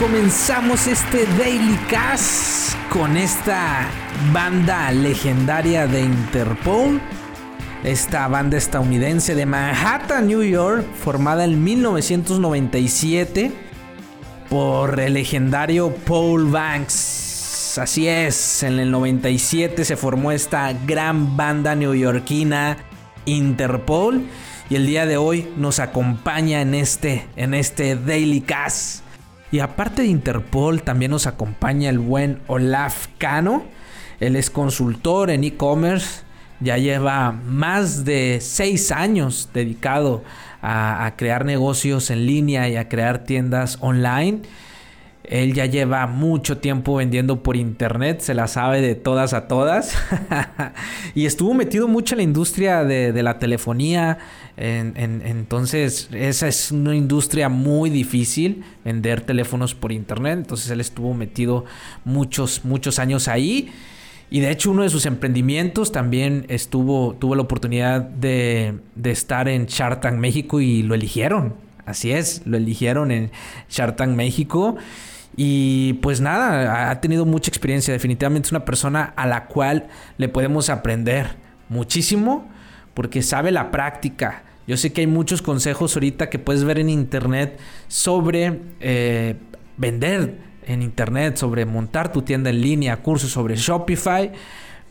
comenzamos este Daily Cast con esta banda legendaria de Interpol. Esta banda estadounidense de Manhattan, New York, formada en 1997 por el legendario Paul Banks. Así es, en el 97 se formó esta gran banda neoyorquina Interpol y el día de hoy nos acompaña en este en este Daily Cast y aparte de Interpol, también nos acompaña el buen Olaf Cano. Él es consultor en e-commerce. Ya lleva más de seis años dedicado a, a, crear negocios en línea y a crear tiendas online. Él ya lleva mucho tiempo vendiendo por internet, se la sabe de todas a todas. y estuvo metido mucho en la industria de, la telefonía. En, en, entonces, esa es una industria muy difícil, vender teléfonos por internet. Entonces, él estuvo metido muchos, muchos años ahí. Y de hecho, uno de sus emprendimientos también estuvo, tuvo la oportunidad de, de estar en Shark Tank México y lo eligieron. Así es, lo eligieron en Shark Tank México. Y pues nada, ha tenido mucha experiencia. Definitivamente es una persona a la cual le podemos aprender muchísimo porque sabe la práctica. Yo sé que hay muchos consejos ahorita que puedes ver en internet sobre eh, vender en internet, sobre montar tu tienda en línea, cursos sobre Shopify,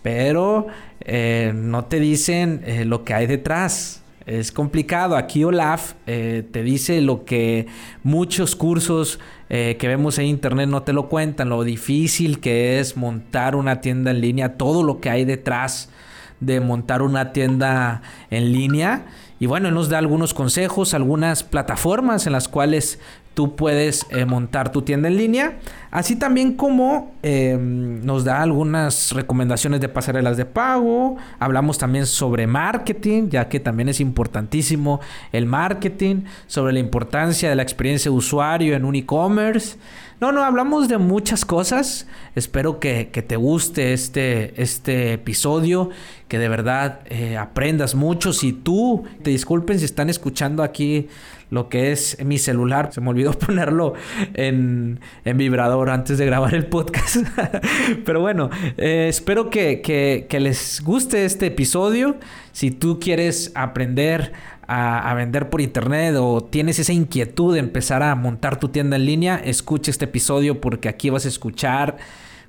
pero eh, no te dicen eh, lo que hay detrás. Es complicado. Aquí Olaf eh, te dice lo que muchos cursos eh, que vemos en internet no te lo cuentan, lo difícil que es montar una tienda en línea, todo lo que hay detrás de montar una tienda en línea. Y bueno, él nos da algunos consejos, algunas plataformas en las cuales tú puedes eh, montar tu tienda en línea. Así también como eh, nos da algunas recomendaciones de pasarelas de pago. Hablamos también sobre marketing, ya que también es importantísimo el marketing, sobre la importancia de la experiencia de usuario en un e-commerce. No, no, hablamos de muchas cosas. Espero que, que te guste este, este episodio, que de verdad eh, aprendas mucho. Si tú, te disculpen si están escuchando aquí lo que es mi celular. Se me olvidó ponerlo en, en vibrador antes de grabar el podcast. Pero bueno, eh, espero que, que, que, les guste este episodio. Si tú quieres aprender a, a, vender por internet o tienes esa inquietud de empezar a montar tu tienda en línea, escucha este episodio porque aquí vas a escuchar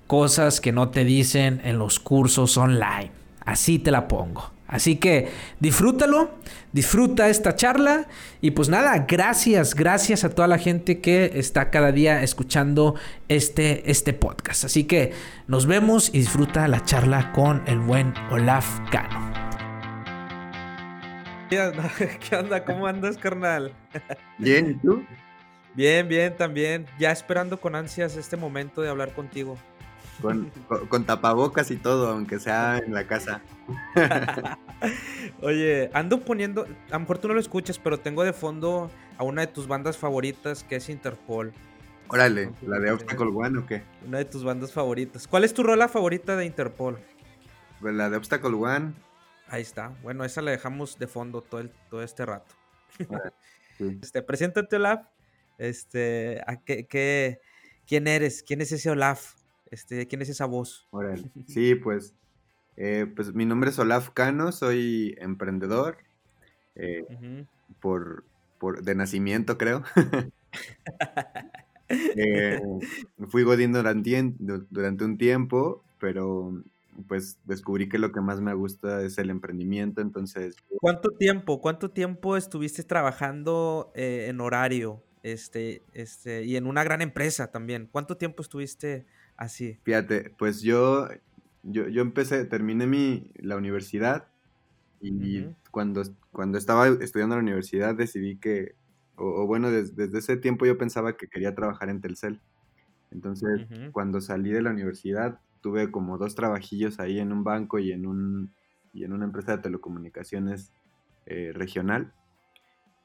cosas que no te dicen en los cursos online. Así te la pongo. Así que disfrútalo, disfruta esta charla y pues nada, gracias, gracias a toda la gente que está cada día escuchando este, este podcast. Así que nos vemos y disfruta la charla con el buen Olaf Cano. ¿Qué onda? ¿Cómo andas, carnal? Bien, ¿y tú? Bien, bien, también. Ya esperando con ansias este momento de hablar contigo. Con, con, con, tapabocas y todo, aunque sea en la casa. Oye, ando poniendo, a lo mejor tú no lo escuchas, pero tengo de fondo a una de tus bandas favoritas que es Interpol. Órale, ¿la de Obstacle One o qué? Una de tus bandas favoritas. ¿Cuál es tu rola favorita de Interpol? Pues la de Obstacle One. Ahí está. Bueno, esa la dejamos de fondo todo, el, todo este rato. Sí. Este, preséntate, Olaf. Este, ¿a qué, qué, ¿quién eres? ¿Quién es ese Olaf? Este, ¿Quién es esa voz? Órale. Sí, pues, eh, pues mi nombre es Olaf Cano, soy emprendedor eh, uh -huh. por, por, de nacimiento, creo. eh, fui godín durante, durante un tiempo, pero pues descubrí que lo que más me gusta es el emprendimiento, entonces... ¿Cuánto tiempo, cuánto tiempo estuviste trabajando eh, en horario? Este, este, y en una gran empresa también. ¿Cuánto tiempo estuviste así? Fíjate, pues yo, yo, yo empecé, terminé mi, la universidad y uh -huh. cuando, cuando estaba estudiando en la universidad decidí que, o, o bueno, des, desde ese tiempo yo pensaba que quería trabajar en Telcel. Entonces, uh -huh. cuando salí de la universidad, tuve como dos trabajillos ahí en un banco y en, un, y en una empresa de telecomunicaciones eh, regional.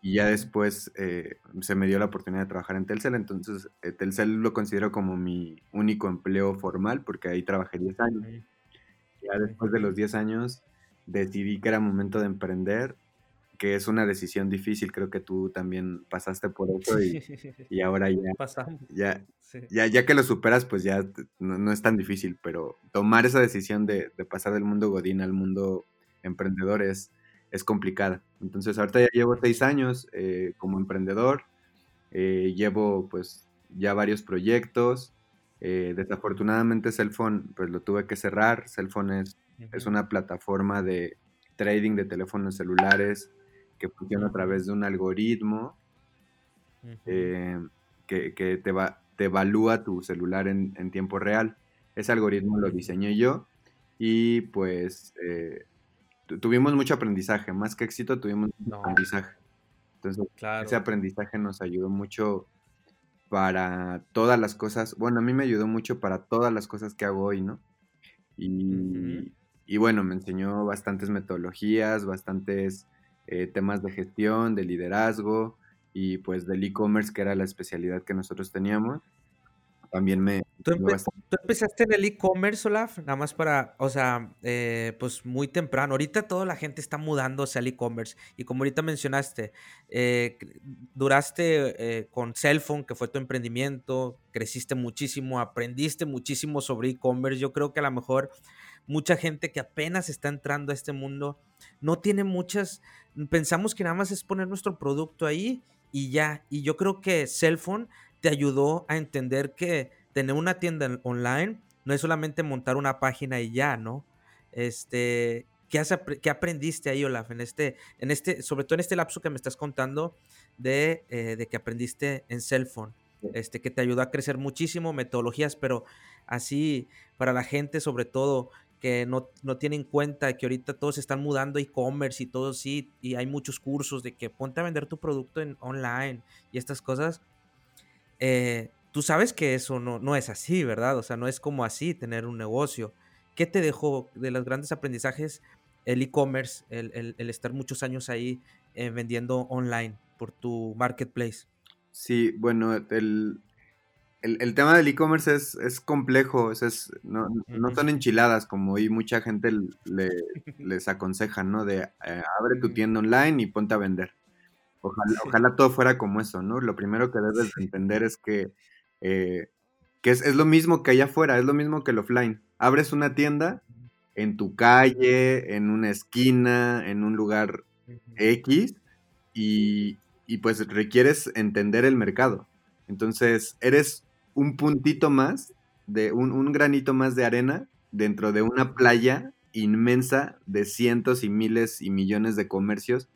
Y ya después eh, se me dio la oportunidad de trabajar en Telcel, entonces eh, Telcel lo considero como mi único empleo formal porque ahí trabajé 10 años. Ya después de los 10 años decidí que era momento de emprender que es una decisión difícil. Creo que tú también pasaste por eso y, y ahora ya, ya, ya, ya que lo superas, pues ya no, es tan difícil, pero tomar esa decisión de, de, pasar del mundo godín al mundo emprendedor es, es complicada. Entonces ahorita ya llevo seis años eh, como emprendedor, eh, llevo pues ya varios proyectos. Eh, desafortunadamente Cellphone pues lo tuve que cerrar. Cellphone es, es una plataforma de trading de teléfonos celulares que funciona a través de un algoritmo que, que, te, va, te evalúa tu celular en, en, tiempo real. Ese algoritmo lo diseñé yo y pues tuvimos mucho aprendizaje, más que éxito tuvimos aprendizaje. Entonces, ese aprendizaje nos ayudó mucho para todas las cosas, bueno, a mí me ayudó mucho para todas las cosas que hago hoy, ¿no? Y, y bueno, me enseñó bastantes metodologías, bastantes eh, temas de gestión, de liderazgo y pues del e-commerce, que era la especialidad que nosotros teníamos también me... ¿Tú, empezaste en el e-commerce, Olaf? Nada más para, o sea, eh, pues muy temprano. Ahorita toda la gente está mudándose al e-commerce. Y como ahorita mencionaste, eh, duraste eh, con Cellphone, que fue tu emprendimiento, creciste muchísimo, aprendiste muchísimo sobre e-commerce. Yo creo que a lo mejor mucha gente que apenas está entrando a este mundo no tiene muchas... Pensamos que nada más es poner nuestro producto ahí y ya. Y yo creo que Cellphone te ayudó a entender que tener una tienda online no es solamente montar una página y ya, ¿no? Este, ¿qué, has, qué aprendiste ahí, Olaf, en este, en este, sobre todo en este lapso que me estás contando de, eh, de que aprendiste en Cellphone? Este, que te ayudó a crecer muchísimo, metodologías, pero así para la gente sobre todo que no, no tiene en cuenta que ahorita todos están mudando e-commerce y todo sí, y hay muchos cursos de que ponte a vender tu producto en online y estas cosas, eh, tú sabes que eso no, no es así, ¿verdad? O sea, no es como así tener un negocio. ¿Qué te dejó de los grandes aprendizajes el e-commerce, el, estar muchos años ahí eh, vendiendo online por tu marketplace? Sí, bueno, el, tema del e-commerce es, es, complejo, es, no, son enchiladas como hoy mucha gente le, les aconseja, ¿no? De eh, abre tu tienda online y ponte a vender. Ojalá, todo fuera como eso, ¿no? Lo primero que debes entender es que, eh, que es, lo mismo que allá afuera, es lo mismo que el offline. Abres una tienda en tu calle, en una esquina, en un lugar X, y, pues requieres entender el mercado. Entonces, eres un puntito más, de un, un granito más de arena dentro de una playa inmensa de cientos y miles y millones de comercios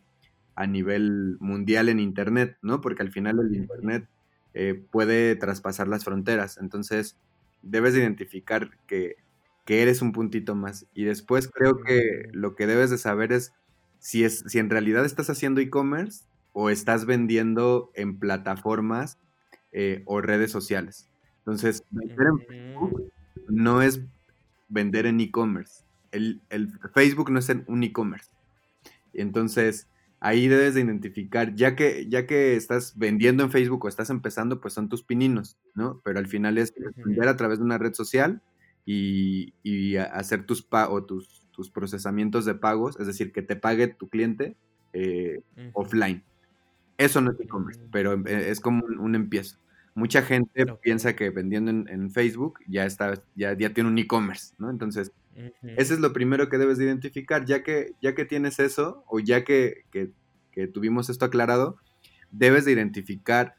a nivel mundial en Internet, ¿no? Porque al final el Internet eh, puede traspasar las fronteras. Entonces, debes identificar que, eres un puntito más. Y después creo que lo que debes de saber es si, es, si en realidad estás haciendo e-commerce o estás vendiendo en plataformas eh, o redes sociales. Entonces, vender en Facebook no es vender en e-commerce. El, el, Facebook no es un e-commerce. Entonces, ahí debes de identificar, ya que, ya que estás vendiendo en Facebook o estás empezando, pues son tus pininos, ¿no? Pero al final es vender a través de una red social y, hacer tus, o tus, tus procesamientos de pagos, es decir, que te pague tu cliente eh, offline. Eso no es e-commerce, pero eh, es como un, empiezo. Mucha gente piensa que vendiendo en, Facebook ya está, ya, ya tiene un e-commerce, ¿no? Entonces, ese es lo primero que debes de identificar, ya que, ya que tienes eso, o ya que, tuvimos esto aclarado, debes de identificar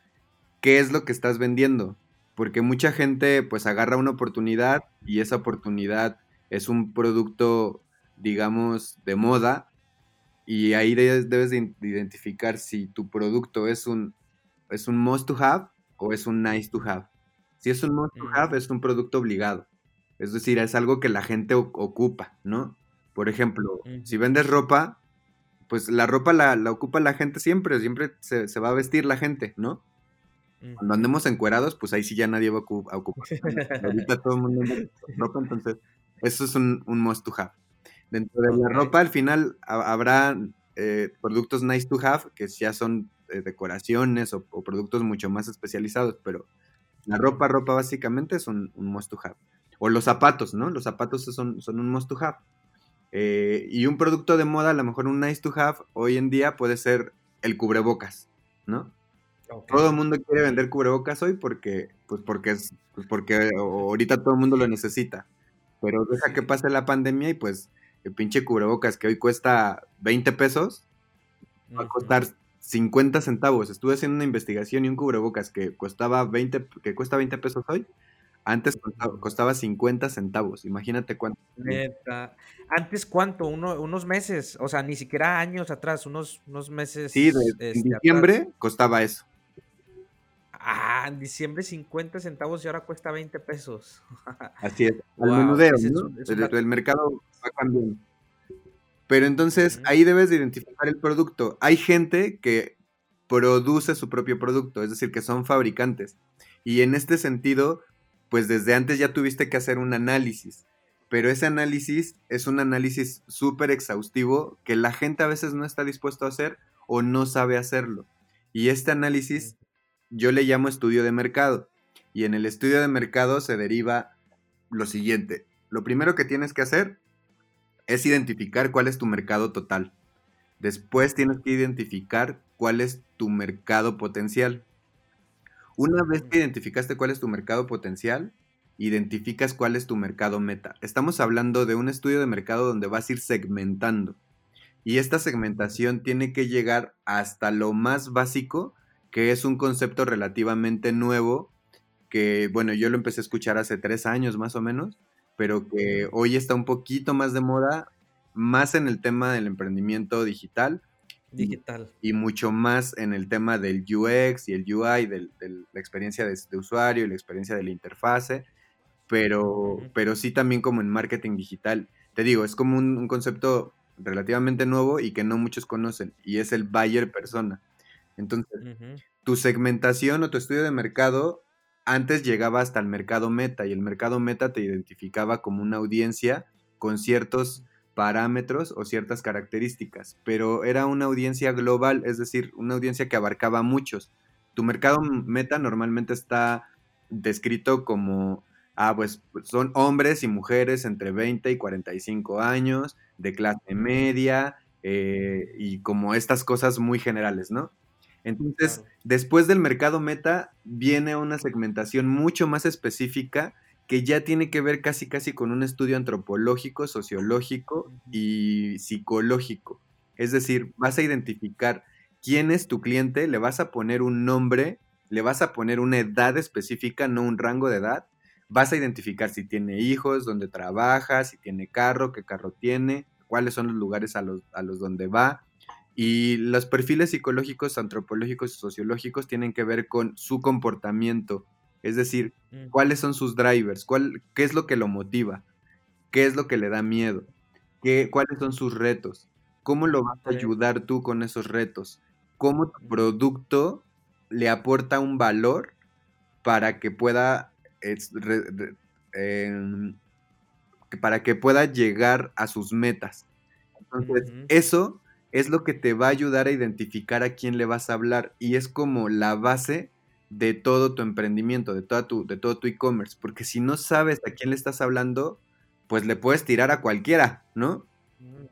qué es lo que estás vendiendo. Porque mucha gente pues agarra una oportunidad y esa oportunidad es un producto, digamos, de moda. Y ahí debes, de identificar si tu producto es un, es un must to have o es un nice to have. Si es un must to have, es un producto obligado. Es decir, es algo que la gente ocupa, ¿no? Por ejemplo, si vendes ropa, pues la ropa la, ocupa la gente siempre, siempre se, va a vestir la gente, ¿no? Cuando andemos encuerados, pues ahí sí ya nadie va a, ocupar. Ahorita todo el mundo anda ropa, entonces eso es un, un must to have. Dentro de la ropa, al final habrá eh, productos nice to have, que ya son eh, decoraciones o, productos mucho más especializados, pero la ropa, ropa básicamente es un, un must to have. O los zapatos, ¿no? Los zapatos son, son un must to have. Eh, y un producto de moda, a lo mejor un nice to have, hoy en día puede ser el cubrebocas, ¿no? Todo el mundo quiere vender cubrebocas hoy porque, pues porque es, pues porque ahorita todo el mundo lo necesita. Pero deja que pase la pandemia y pues el pinche cubrebocas que hoy cuesta 20 pesos va a costar 50 centavos. Estuve haciendo una investigación y un cubrebocas que costaba 20, que cuesta 20 pesos hoy, antes costaba, 50 centavos. Imagínate cuánto. ¿Antes cuánto? unos meses, o sea, ni siquiera años atrás, unos, unos meses. Sí, en este, diciembre costaba eso. Ah, en diciembre 50 centavos y ahora cuesta 20 pesos. Así es. Al menudeo, ¿no? el, mercado va cambiando. Pero entonces ahí debes de identificar el producto. Hay gente que produce su propio producto, es decir, que son fabricantes. Y en este sentido, pues desde antes ya tuviste que hacer un análisis. Pero ese análisis es un análisis súper exhaustivo que la gente a veces no está dispuesto a hacer o no sabe hacerlo. Y este análisis yo le llamo estudio de mercado. Y en el estudio de mercado se deriva lo siguiente. Lo primero que tienes que hacer es identificar cuál es tu mercado total. Después tienes que identificar cuál es tu mercado potencial. Una vez que identificaste cuál es tu mercado potencial, identificas cuál es tu mercado meta. Estamos hablando de un estudio de mercado donde vas a ir segmentando. Y esta segmentación tiene que llegar hasta lo más básico que es un concepto relativamente nuevo, que bueno, yo lo empecé a escuchar hace tres años más o menos, pero que hoy está un poquito más de moda, más en el tema del emprendimiento digital. Digital. Y, mucho más en el tema del UX y el UI, de la experiencia de, usuario y la experiencia de la interfase, pero, pero sí también como en marketing digital. Te digo, es como un, un concepto relativamente nuevo y que no muchos conocen, y es el buyer persona. Entonces, tu segmentación o tu estudio de mercado antes llegaba hasta el mercado meta y el mercado meta te identificaba como una audiencia con ciertos parámetros o ciertas características, pero era una audiencia global, es decir, una audiencia que abarcaba muchos. Tu mercado meta normalmente está descrito como, ah, pues son hombres y mujeres entre 20 y 45 años, de clase media, eh, y como estas cosas muy generales, ¿no? Entonces, después del mercado meta, viene una segmentación mucho más específica que ya tiene que ver casi casi con un estudio antropológico, sociológico y psicológico. Es decir, vas a identificar quién es tu cliente, le vas a poner un nombre, le vas a poner una edad específica, no un rango de edad. Vas a identificar si tiene hijos, dónde trabaja, si tiene carro, qué carro tiene, cuáles son los lugares a los, a los donde va, y los perfiles psicológicos, antropológicos y sociológicos tienen que ver con su comportamiento, es decir, mm. cuáles son sus drivers, ¿Cuál, qué es lo que lo motiva, qué es lo que le da miedo, qué, cuáles son sus retos, cómo lo vas a ayudar tú con esos retos, cómo tu producto le aporta un valor para que pueda em, para que pueda llegar a sus metas. Entonces, eso es lo que te va a ayudar a identificar a quién le vas a hablar y es como la base de todo tu emprendimiento, de, toda tu, de todo tu e-commerce, porque si no sabes a quién le estás hablando, pues le puedes tirar a cualquiera, ¿no?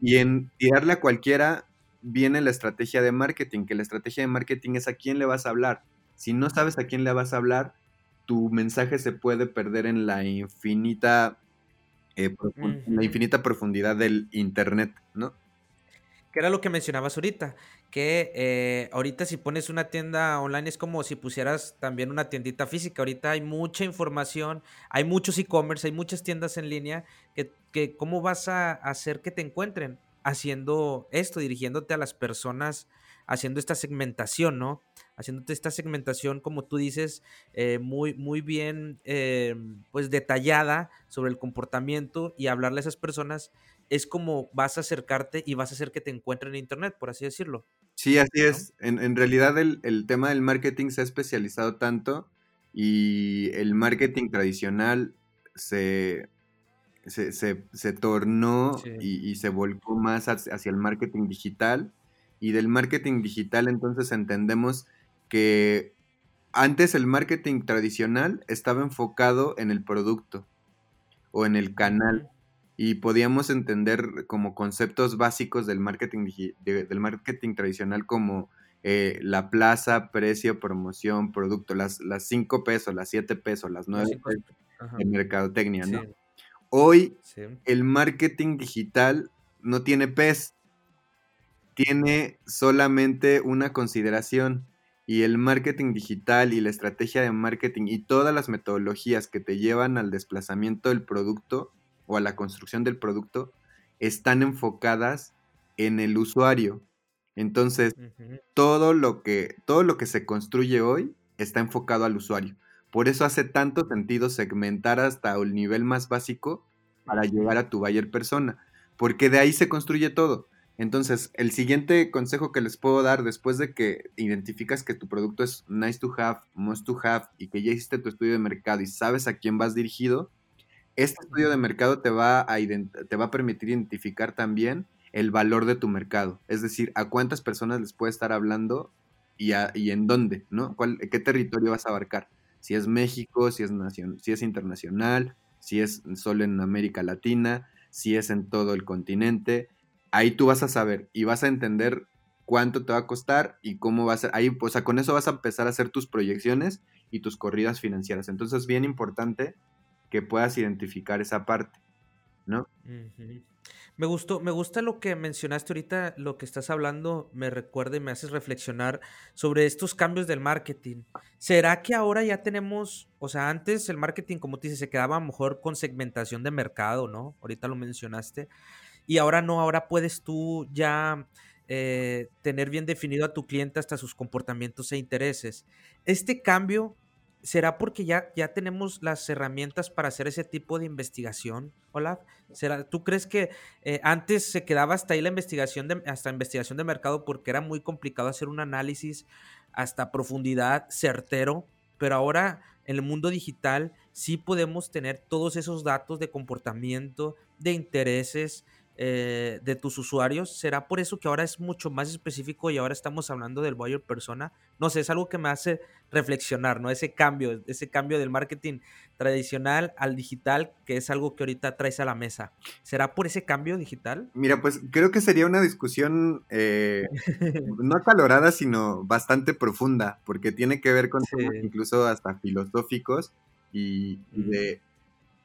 Y en tirarle a cualquiera viene la estrategia de marketing, que la estrategia de marketing es a quién le vas a hablar. Si no sabes a quién le vas a hablar, tu mensaje se puede perder en la infinita, eh, la infinita profundidad del Internet, ¿no? Que era lo que mencionabas ahorita, que eh, ahorita si pones una tienda online es como si pusieras también una tiendita física. Ahorita hay mucha información, hay muchos e-commerce, hay muchas tiendas en línea, que, que cómo vas a hacer que te encuentren haciendo esto, dirigiéndote a las personas, haciendo esta segmentación, ¿no? Haciéndote esta segmentación, como tú dices, eh, muy, muy bien, eh, pues detallada sobre el comportamiento y hablarle a esas personas es como vas a acercarte y vas a hacer que te encuentren en Internet, por así decirlo. Sí, así es. En, realidad el, tema del marketing se ha especializado tanto y el marketing tradicional se, se, tornó y, se volcó más hacia el marketing digital. Y del marketing digital entonces entendemos que antes el marketing tradicional estaba enfocado en el producto o en el canal y podíamos entender como conceptos básicos del marketing, del marketing tradicional como eh, la plaza, precio, promoción, producto, las, las 5 pesos, las 7 pesos, las 9 pesos de mercadotecnia, ¿no? Hoy el marketing digital no tiene PES, tiene solamente una consideración y el marketing digital y la estrategia de marketing y todas las metodologías que te llevan al desplazamiento del producto o a la construcción del producto están enfocadas en el usuario. Entonces, todo, lo que, todo lo que se construye hoy está enfocado al usuario. Por eso hace tanto sentido segmentar hasta el nivel más básico para llegar a tu buyer persona, porque de ahí se construye todo. Entonces, el siguiente consejo que les puedo dar después de que identificas que tu producto es nice to have, must to have y que ya hiciste tu estudio de mercado y sabes a quién vas dirigido, este estudio de mercado te va a, te va a permitir identificar también el valor de tu mercado, es decir, a cuántas personas les puede estar hablando y, y en dónde, ¿no? ¿Cuál, ¿Qué territorio vas a abarcar? Si es México, si es, nacion, si es internacional, si es solo en América Latina, si es en todo el continente ahí tú vas a saber y vas a entender cuánto te va a costar y cómo va a ser. Ahí, o sea, con eso vas a empezar a hacer tus proyecciones y tus corridas financieras. Entonces es bien importante que puedas identificar esa parte, ¿no? Me gustó, me gusta lo que mencionaste ahorita, lo que estás hablando, me recuerda y me haces reflexionar sobre estos cambios del marketing. ¿Será que ahora ya tenemos, o sea, antes el marketing, como te dices, se quedaba mejor con segmentación de mercado, ¿no? Ahorita lo mencionaste y ahora no, ahora puedes tú ya eh, tener bien definido a tu cliente hasta sus comportamientos e intereses. Este cambio será porque ya, ya tenemos las herramientas para hacer ese tipo de investigación, Olaf. ¿Será, ¿Tú crees que eh, antes se quedaba hasta ahí la investigación de, hasta investigación de mercado porque era muy complicado hacer un análisis hasta profundidad certero, pero ahora en el mundo digital sí podemos tener todos esos datos de comportamiento, de intereses, eh, de tus usuarios. ¿Será por eso que ahora es mucho más específico y ahora estamos hablando del buyer persona? No sé, es algo que me hace reflexionar, ¿no? Ese cambio, ese cambio del marketing tradicional al digital, que es algo que ahorita traes a la mesa. ¿Será por ese cambio digital? Mira, pues creo que sería una discusión eh, no acalorada, sino bastante profunda, porque tiene que ver con incluso hasta filosóficos y, de,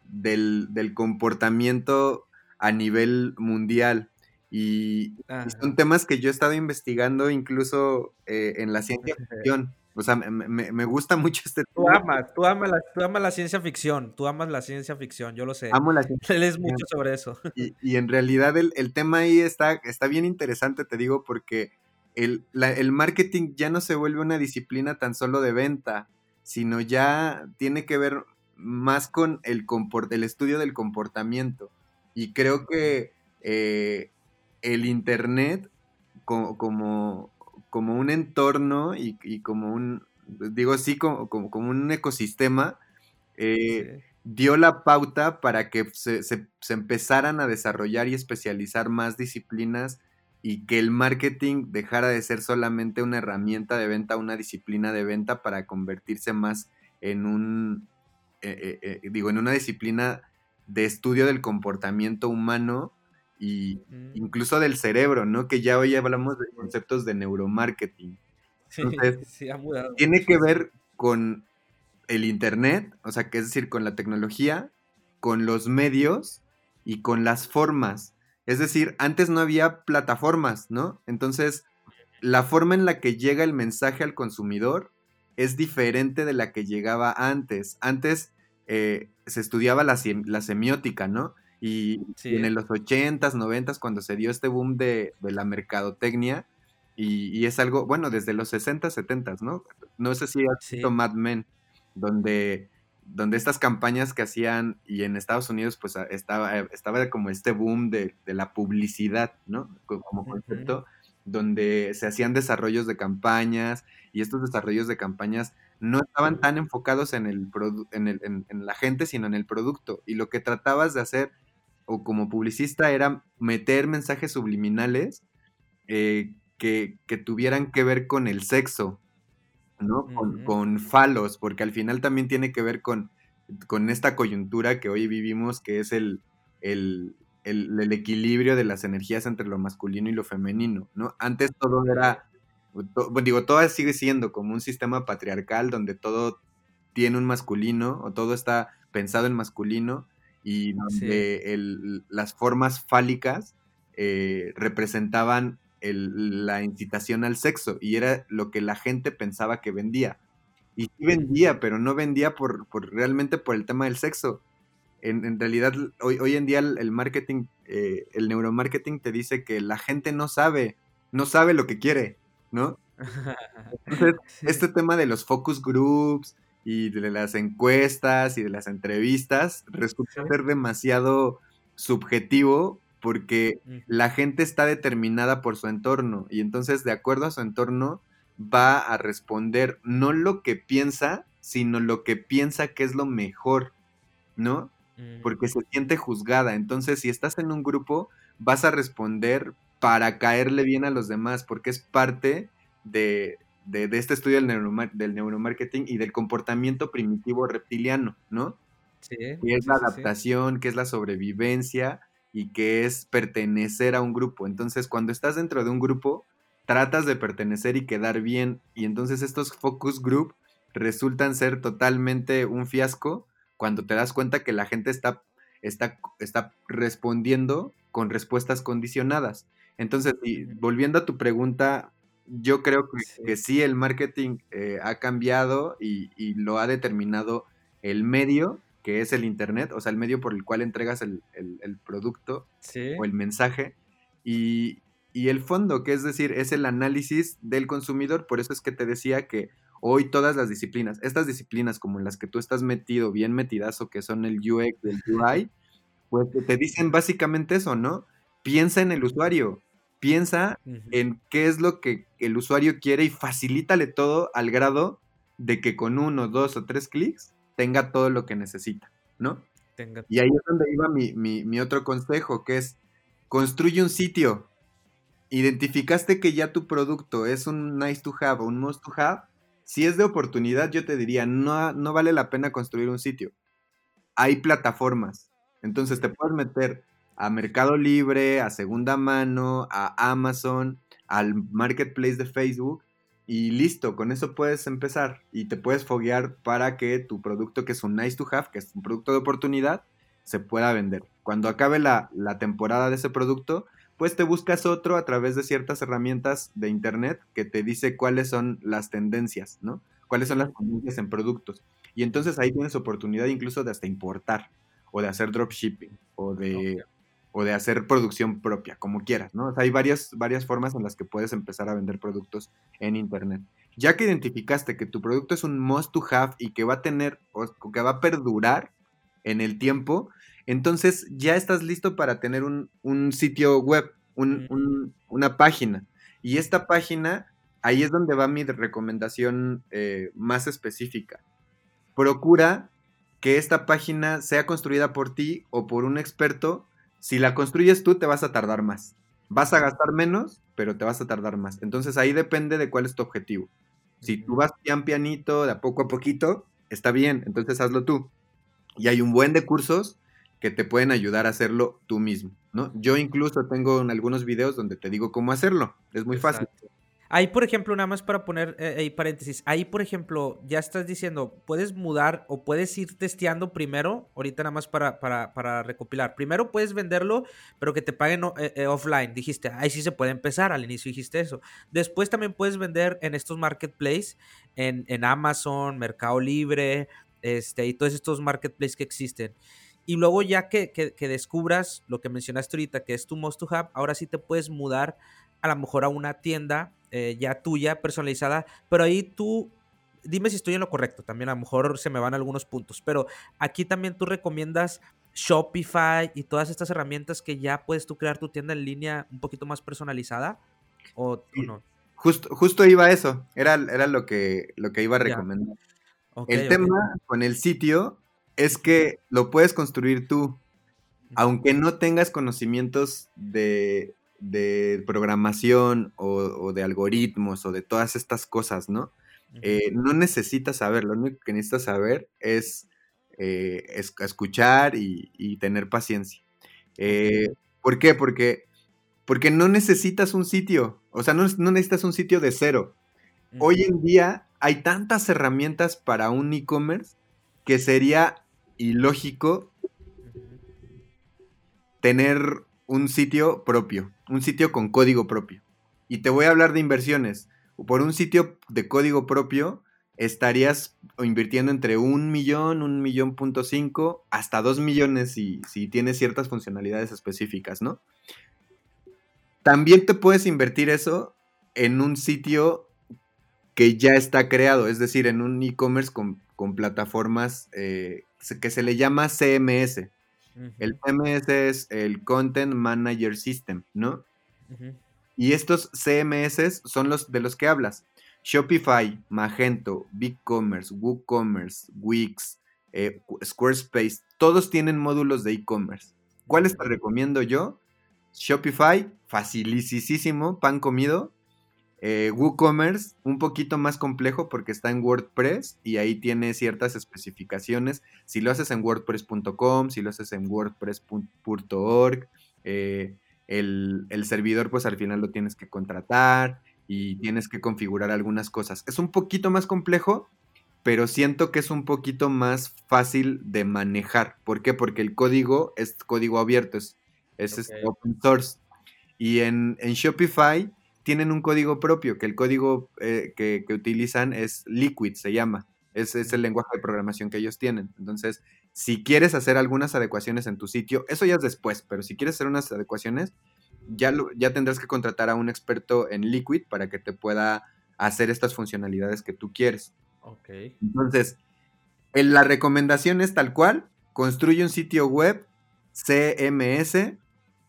del, del comportamiento a nivel mundial. Y, son temas que yo he estado investigando incluso eh, en la ciencia ficción. O sea, me, gusta mucho este tú Amas, tú, amas la, tú amas la ciencia ficción, tú amas la ciencia ficción, yo lo sé. Amo la ciencia Lees mucho sobre eso. Y, en realidad el, tema ahí está, está bien interesante, te digo, porque el, el marketing ya no se vuelve una disciplina tan solo de venta, sino ya tiene que ver más con el, el estudio del comportamiento. Y creo que eh, el Internet como, como, un entorno y, como un, digo así, como, como, un ecosistema, eh, dio la pauta para que se, empezaran a desarrollar y especializar más disciplinas y que el marketing dejara de ser solamente una herramienta de venta, una disciplina de venta para convertirse más en un, eh, digo, en una disciplina de estudio del comportamiento humano y mm. incluso del cerebro, ¿no? Que ya hoy hablamos de conceptos de neuromarketing. tiene que ver con el Internet, o sea, que es decir, con la tecnología, con los medios y con las formas. Es decir, antes no había plataformas, ¿no? Entonces, la forma en la que llega el mensaje al consumidor es diferente de la que llegaba antes. Antes eh, se estudiaba la, semiótica, ¿no? Y, en los 80s, 90s, cuando se dio este boom de, la mercadotecnia, y, es algo, bueno, desde los 60s, 70s, ¿no? No sé si has visto Mad Men, donde, donde estas campañas que hacían, y en Estados Unidos, pues estaba, estaba como este boom de, la publicidad, ¿no? Como concepto, donde se hacían desarrollos de campañas, y estos desarrollos de campañas no estaban tan enfocados en, el en, el, en, la gente, sino en el producto. Y lo que tratabas de hacer, o como publicista, era meter mensajes subliminales eh, que, tuvieran que ver con el sexo, ¿no? Con, falos, porque al final también tiene que ver con, con esta coyuntura que hoy vivimos, que es el, el, el, equilibrio de las energías entre lo masculino y lo femenino, ¿no? Antes todo era, digo, todo sigue siendo como un sistema patriarcal donde todo tiene un masculino o todo está pensado en masculino y donde las formas fálicas eh, representaban la incitación al sexo y era lo que la gente pensaba que vendía. Y sí vendía, pero no vendía por, realmente por el tema del sexo. En, realidad, hoy, hoy, en día el, marketing, eh, el neuromarketing te dice que la gente no sabe, no sabe lo que quiere, ¿no? Entonces, este tema de los focus groups y de las encuestas y de las entrevistas resulta ser demasiado subjetivo porque la gente está determinada por su entorno y entonces de acuerdo a su entorno va a responder no lo que piensa, sino lo que piensa que es lo mejor, ¿no? Porque se siente juzgada. Entonces, si estás en un grupo, vas a responder para caerle bien a los demás, porque es parte de, este estudio del, del, neuromarketing y del comportamiento primitivo reptiliano, ¿no? Sí. Que es la adaptación, que es la sobrevivencia y que es pertenecer a un grupo. Entonces, cuando estás dentro de un grupo, tratas de pertenecer y quedar bien. Y entonces estos focus group resultan ser totalmente un fiasco cuando te das cuenta que la gente está, está, está respondiendo con respuestas condicionadas. Entonces, volviendo a tu pregunta, yo creo que sí, el marketing eh, ha cambiado y, y, lo ha determinado el medio que es el Internet, o sea, el medio por el cual entregas el, producto o el mensaje, y, el fondo, que es decir, es el análisis del consumidor, por eso es que te decía que hoy todas las disciplinas, estas disciplinas como en las que tú estás metido, bien metidazo, que son el UX y el UI, pues te dicen básicamente eso, ¿no? Piensa en el usuario, piensa en qué es lo que el usuario quiere y facilítale todo al grado de que con uno, dos o tres clics tenga todo lo que necesita, ¿no? y ahí es donde iba mi, otro consejo, que es construye un sitio. Identificaste que ya tu producto es un nice to have o un must to have. Si es de oportunidad, yo te diría, no, no vale la pena construir un sitio. Hay plataformas. Entonces te puedes meter a Mercado Libre, a Segunda Mano, a Amazon, al Marketplace de Facebook y listo, con eso puedes empezar y te puedes foguear para que tu producto, que es un nice to have, que es un producto de oportunidad, se pueda vender. Cuando acabe la, temporada de ese producto, pues te buscas otro a través de ciertas herramientas de internet que te dice cuáles son las tendencias, ¿no? Cuáles son las tendencias en productos. Y entonces ahí tienes oportunidad incluso de hasta importar o de hacer dropshipping o de o de hacer producción propia, como quieras, ¿no? O sea, hay varias, varias formas en las que puedes empezar a vender productos en Internet. Ya que identificaste que tu producto es un must to have y que va a tener, o que va a perdurar en el tiempo, entonces ya estás listo para tener un, sitio web, una página. Y esta página, ahí es donde va mi recomendación eh, más específica. Procura que esta página sea construida por ti o por un experto si la construyes tú, te vas a tardar más. Vas a gastar menos, pero te vas a tardar más. Entonces ahí depende de cuál es tu objetivo. Si tú vas pian pianito, de a poco a poquito, está bien, entonces hazlo tú. Y hay un buen de cursos que te pueden ayudar a hacerlo tú mismo, ¿no? Yo incluso tengo algunos videos donde te digo cómo hacerlo. Es muy fácil. Ahí, por ejemplo, nada más para poner eh, ahí paréntesis, ahí, por ejemplo, ya estás diciendo, puedes mudar o puedes ir testeando primero, ahorita nada más para, para, recopilar. Primero puedes venderlo, pero que te paguen eh, eh, offline. Dijiste, ahí sí se puede empezar, al inicio dijiste eso. Después también puedes vender en estos marketplaces, en, en Amazon, Mercado Libre, este, y todos estos marketplaces que existen. Y luego ya que, que, que, descubras lo que mencionaste ahorita, que es tu Most to Have, ahora sí te puedes mudar a lo mejor a una tienda eh, ya tuya, personalizada, pero ahí tú, dime si estoy en lo correcto, también a lo mejor se me van algunos puntos, pero aquí también tú recomiendas Shopify y todas estas herramientas que ya puedes tú crear tu tienda en línea un poquito más personalizada o, no. Justo, justo iba a eso, era, era lo, que, lo que iba a recomendar. el tema con el sitio es que lo puedes construir tú, aunque no tengas conocimientos de, de programación o, de algoritmos o de todas estas cosas, ¿no? Eh, no necesitas saber, lo único que necesitas saber es, eh, escuchar y, tener paciencia. Eh, ¿Por qué? Porque, porque no necesitas un sitio, o sea, no, necesitas un sitio de cero. Hoy en día hay tantas herramientas para un e-commerce que sería ilógico tener un sitio propio, un sitio con código propio. Y te voy a hablar de inversiones. Por un sitio de código propio estarías invirtiendo entre un millón, un millón punto cinco, hasta dos millones si, si tienes ciertas funcionalidades específicas, ¿no? También te puedes invertir eso en un sitio que ya está creado, es decir, en un e-commerce con, plataformas eh, que se le llama CMS. El CMS es el Content Manager System, ¿no? Y estos CMS son los de los que hablas. Shopify, Magento, BigCommerce, WooCommerce, Wix, eh, Squarespace, todos tienen módulos de e-commerce. ¿Cuáles te recomiendo yo? Shopify, facilísimo, pan comido. Eh, WooCommerce, un poquito más complejo porque está en WordPress y ahí tiene ciertas especificaciones. Si lo haces en WordPress.com, si lo haces en WordPress.org, eh, el, el, servidor pues al final lo tienes que contratar y tienes que configurar algunas cosas. Es un poquito más complejo, pero siento que es un poquito más fácil de manejar. ¿Por qué? Porque el código es código abierto, es, es open source. Y en, en Shopify tienen un código propio, que el código eh, que, utilizan es Liquid, se llama. Es, es el lenguaje de programación que ellos tienen. Entonces, si quieres hacer algunas adecuaciones en tu sitio, eso ya es después, pero si quieres hacer unas adecuaciones, ya, lo, ya tendrás que contratar a un experto en Liquid para que te pueda hacer estas funcionalidades que tú quieres. Ok. Entonces, la recomendación es tal cual, construye un sitio web CMS,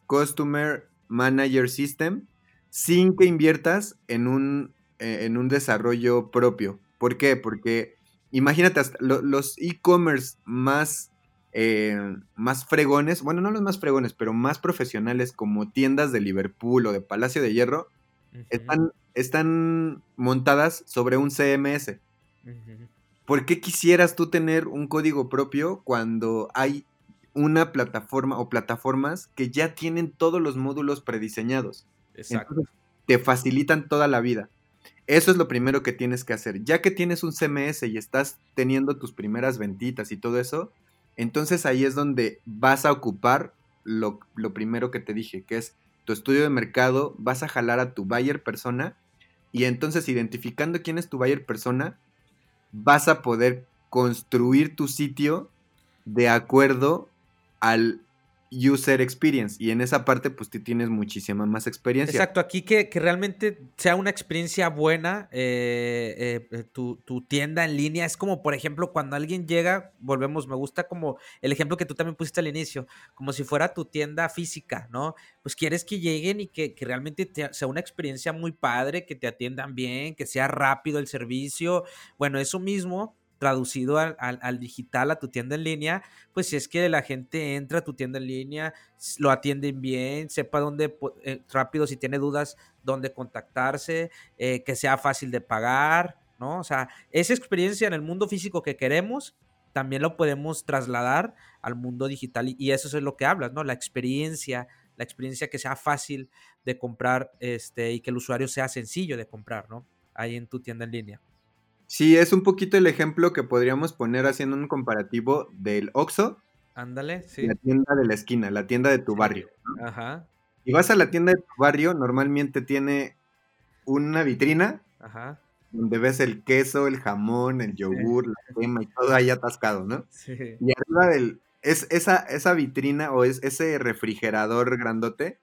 Customer Manager System, sin que inviertas en un, eh, en un desarrollo propio. ¿Por qué? Porque imagínate, los e-commerce más, eh, más fregones, bueno, no los más fregones, pero más profesionales como tiendas de Liverpool o de Palacio de Hierro, están, están montadas sobre un CMS. ¿Por qué quisieras tú tener un código propio cuando hay una plataforma o plataformas que ya tienen todos los módulos prediseñados? Exacto. te facilitan toda la vida. Eso es lo primero que tienes que hacer. Ya que tienes un CMS y estás teniendo tus primeras ventitas y todo eso, entonces ahí es donde vas a ocupar lo, primero que te dije, que es tu estudio de mercado, vas a jalar a tu buyer persona y entonces identificando quién es tu buyer persona, vas a poder construir tu sitio de acuerdo al user experience. Y en esa parte, pues tú tienes muchísima más experiencia. Exacto, aquí que, realmente sea una experiencia buena, eh, eh, tu, tienda en línea. Es como, por ejemplo, cuando alguien llega, volvemos, me gusta como el ejemplo que tú también pusiste al inicio, como si fuera tu tienda física, ¿no? Pues quieres que lleguen y que, que realmente sea una experiencia muy padre, que te atiendan bien, que sea rápido el servicio. Bueno, eso mismo traducido al, digital, a tu tienda en línea, pues si es que la gente entra a tu tienda en línea, lo atienden bien, sepa dónde, eh, rápido, si tiene dudas, dónde contactarse, eh, que sea fácil de pagar, ¿no? O sea, esa experiencia en el mundo físico que queremos, también lo podemos trasladar al mundo digital y, eso es lo que hablas, ¿no? La experiencia, la experiencia que sea fácil de comprar este, y que el usuario sea sencillo de comprar, ¿no? Ahí en tu tienda en línea. Sí, es un poquito el ejemplo que podríamos poner haciendo un comparativo del Oxxo. Ándale, sí. La tienda de la esquina, la tienda de tu barrio. Ajá. Y vas a la tienda de tu barrio, normalmente tiene una vitrina Ajá. donde ves el queso, el jamón, el yogur, la crema y todo ahí atascado, ¿no? Sí. Y arriba del, es esa, esa vitrina o es ese refrigerador grandote,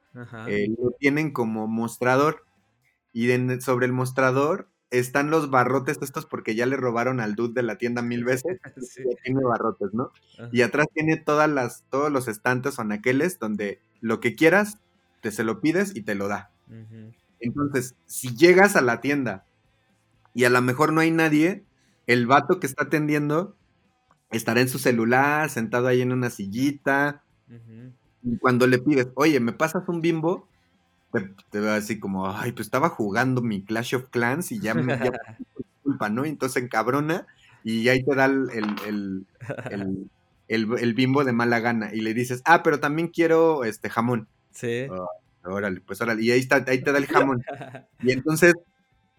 eh, lo tienen como mostrador. Y sobre el mostrador están los barrotes estos porque ya le robaron al dude de la tienda mil veces. Tiene barrotes, ¿no? Y atrás tiene todas las, todos los estantes o anaqueles donde lo que quieras, te se lo pides y te lo da. Entonces, si llegas a la tienda y a lo mejor no hay nadie, el vato que está atendiendo estará en su celular, sentado ahí en una sillita. Y cuando le pides, oye, ¿me pasas un bimbo? Te, veo así como, ay, pues estaba jugando mi Clash of Clans y ya me culpa, ¿no? entonces encabrona y ahí te da el, el, bimbo de mala gana y le dices, ah, pero también quiero este jamón. Sí. órale, pues órale. Y ahí, está, ahí te da el jamón. y entonces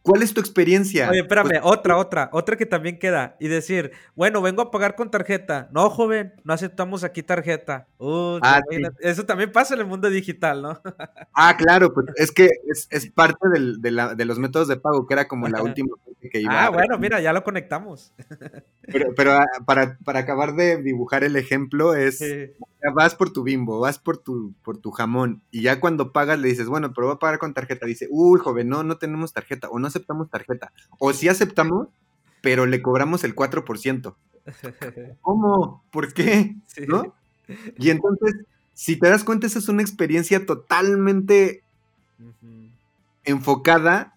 ¿Cuál es tu experiencia? Oye, espérame, pues otra, otra, otra que también queda. Y decir, bueno, vengo a pagar con tarjeta. No, joven, no aceptamos aquí tarjeta. Ah, eso también pasa en el mundo digital, ¿no? ah, claro, pues es que es, parte de, los métodos de pago, que era como la última que iba. Ah, bueno, mira, ya lo conectamos. pero, ah, para, acabar de dibujar el ejemplo, es vas por tu bimbo, vas por tu, por tu jamón, y ya cuando pagas le dices, bueno, pero voy a pagar con tarjeta. Dice, uy, joven, no, no tenemos tarjeta, o no aceptamos tarjeta. O sí aceptamos, pero le cobramos el 4%. ¿Cómo? ¿Por qué? ¿No? Y entonces, si te das cuenta, esa es una experiencia totalmente enfocada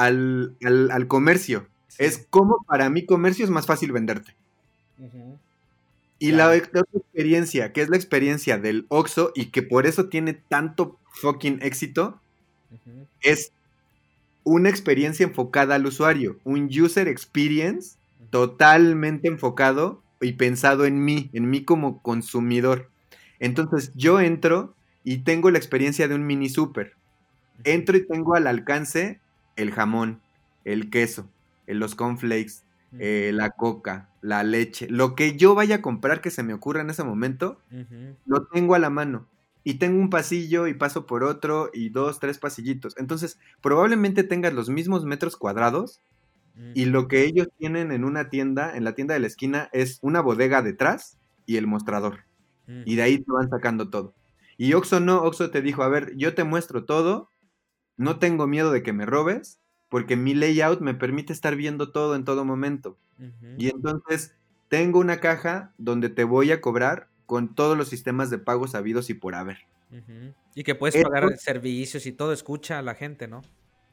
al, comercio. Es como para mí comercio es más fácil venderte. Y la otra experiencia, que es la experiencia del Oxxo y que por eso tiene tanto fucking éxito, es una experiencia enfocada al usuario, un user experience totalmente enfocado y pensado en mí, en mí como consumidor. Entonces yo entro y tengo la experiencia de un mini super. Entro y tengo al alcance el jamón, el queso, los cornflakes, eh, la coca, la leche, lo que yo vaya a comprar que se me ocurra en ese momento, lo tengo a la mano y tengo un pasillo y paso por otro y dos, tres pasillitos. Entonces, probablemente tengas los mismos metros cuadrados y lo que ellos tienen en una tienda, en la tienda de la esquina, es una bodega detrás y el mostrador. Y de ahí te van sacando todo. Y Oxo no, Oxo te dijo, a ver, yo te muestro todo, no tengo miedo de que me robes, porque mi layout me permite estar viendo todo en todo momento. Y entonces tengo una caja donde te voy a cobrar con todos los sistemas de pagos habidos y por haber. Y que puedes pagar servicios y todo, escucha a la gente, ¿no?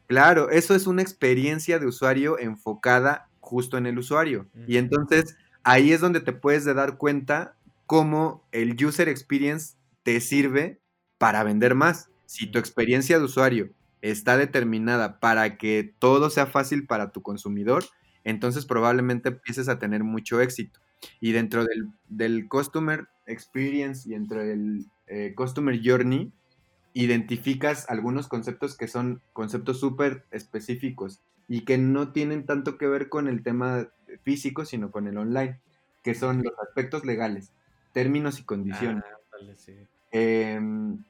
Claro, eso es una experiencia de usuario enfocada justo en el usuario. Y entonces ahí es donde te puedes dar cuenta cómo el user experience te sirve para vender más. Si tu experiencia de usuario está determinada para que todo sea fácil para tu consumidor, entonces probablemente empieces a tener mucho éxito. Y dentro del, del customer experience y dentro del eh, customer journey, identificas algunos conceptos que son conceptos súper específicos y que no tienen tanto que ver con el tema físico, sino con el online, que son los aspectos legales, términos y condiciones. Ah, em,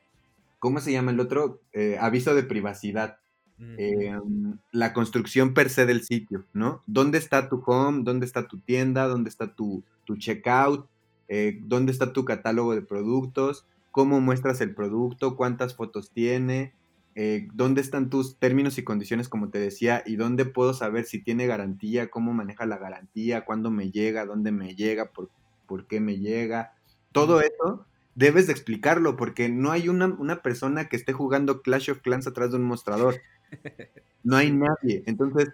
¿Cómo se llama el otro? Eh, aviso de privacidad. Em, la construcción per se del sitio, ¿no? ¿Dónde está tu home? ¿Dónde está tu tienda? ¿Dónde está tu, tu checkout? Eh, ¿Dónde está tu catálogo de productos? ¿Cómo muestras el producto? ¿Cuántas fotos tiene? Eh, ¿Dónde están tus términos y condiciones, como te decía? ¿Y dónde puedo saber si tiene garantía? ¿Cómo maneja la garantía? ¿Cuándo me llega? ¿Dónde me llega? ¿Por, por qué me llega? Todo eso debes de explicarlo porque no hay una, una persona que esté jugando Clash of Clans atrás de un mostrador. No hay nadie. Entonces,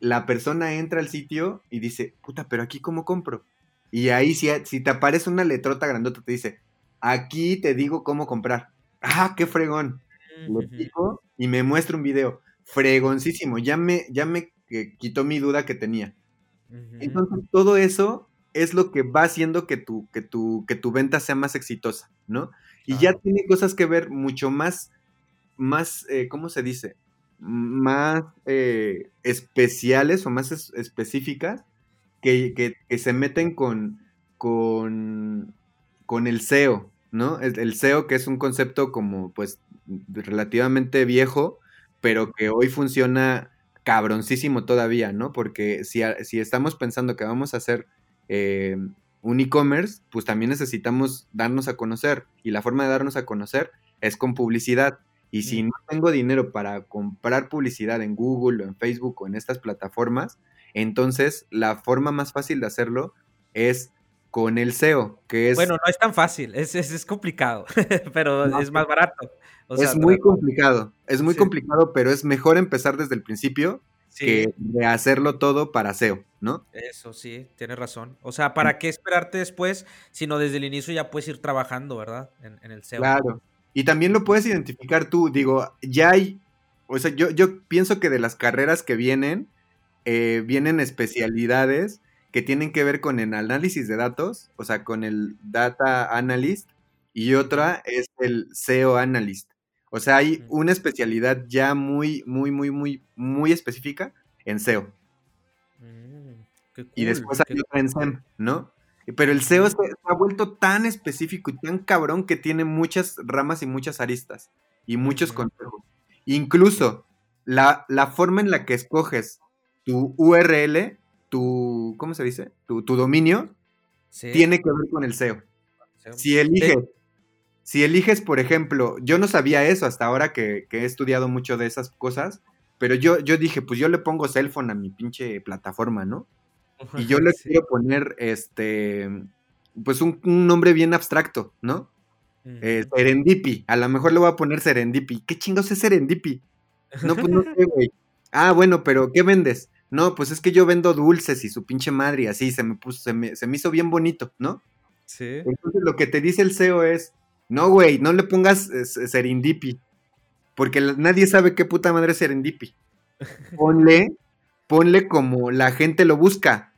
la persona entra al sitio y dice, puta, pero aquí cómo compro. Y ahí si, si te aparece una letrota grandota, te dice, aquí te digo cómo comprar. Ah, qué fregón. Lo digo y me muestra un video. Fregoncísimo. Ya me, ya me eh, quitó mi duda que tenía. Entonces, todo eso es lo que va haciendo que tu, que tu, que tu venta sea más exitosa, ¿no? Y ya tiene cosas que ver mucho más, más, eh, ¿cómo se dice? más eh, especiales o más específicas que, se meten con, con, con el SEO, ¿no? El, SEO que es un concepto como pues relativamente viejo, pero que hoy funciona cabroncísimo todavía, ¿no? Porque si, si estamos pensando que vamos a hacer eh, un e-commerce, pues también necesitamos darnos a conocer. Y la forma de darnos a conocer es con publicidad. Y si no tengo dinero para comprar publicidad en Google o en Facebook o en estas plataformas, entonces la forma más fácil de hacerlo es con el SEO, que es... Bueno, no es tan fácil, es, es, complicado, pero es más barato. es muy complicado, es muy complicado, pero es mejor empezar desde el principio que de hacerlo todo para SEO, ¿no? Eso sí, tienes razón. O sea, ¿para qué esperarte después, sino desde el inicio ya puedes ir trabajando, ¿verdad? En, en el SEO. Claro. Y también lo puedes identificar tú, digo, ya hay, o sea, yo, yo pienso que de las carreras que vienen, eh, vienen especialidades que tienen que ver con el análisis de datos, o sea, con el data analyst, y otra es el SEO analyst. O sea, hay una especialidad ya muy, muy, muy, muy, muy específica en SEO. Mm, y después hay otra en SEM, ¿no? Pero el SEO se, ha vuelto tan específico y tan cabrón que tiene muchas ramas y muchas aristas y muchos consejos. Incluso la, forma en la que escoges tu URL, tu, ¿cómo se dice? Tu, dominio, tiene que ver con el SEO. Si eliges, si eliges, por ejemplo, yo no sabía eso hasta ahora que, he estudiado mucho de esas cosas, pero yo, yo dije, pues yo le pongo cellphone a mi pinche plataforma, ¿no? Y yo le quiero poner, este, pues un, nombre bien abstracto, ¿no? Eh, Serendipi. A lo mejor le voy a poner Serendipi. ¿Qué chingos es Serendipi? No, pues no sé, güey. Ah, bueno, pero ¿qué vendes? No, pues es que yo vendo dulces y su pinche madre y así se me puso, se me, se me hizo bien bonito, ¿no? Sí. Entonces lo que te dice el SEO es, no, güey, no le pongas eh, Serendipi, porque nadie sabe qué puta madre es Serendipi. Ponle, ponle como la gente lo busca.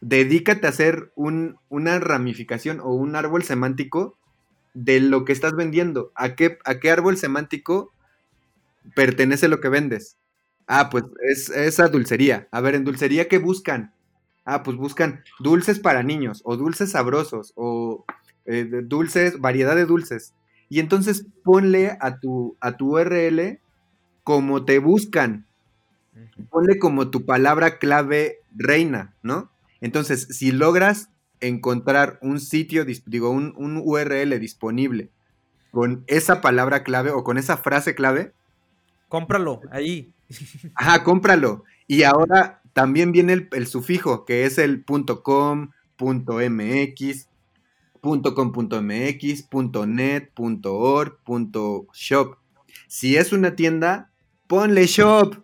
Dedícate a hacer un, una ramificación o un árbol semántico de lo que estás vendiendo. ¿A qué, a qué árbol semántico pertenece lo que vendes? Ah, pues es esa dulcería. A ver, en dulcería, ¿qué buscan? Ah, pues buscan dulces para niños, o dulces sabrosos, o eh, dulces, variedad de dulces. Y entonces ponle a tu, a tu URL como te buscan. Ponle como tu palabra clave reina, ¿no? Entonces, si logras encontrar un sitio, digo, un, un URL disponible con esa palabra clave o con esa frase clave, cómpralo ahí. Ajá, cómpralo. Y ahora también viene el, el sufijo, que es el .com, .mx, .com.mx, .net, .org, .shop. Si es una tienda, ponle shop.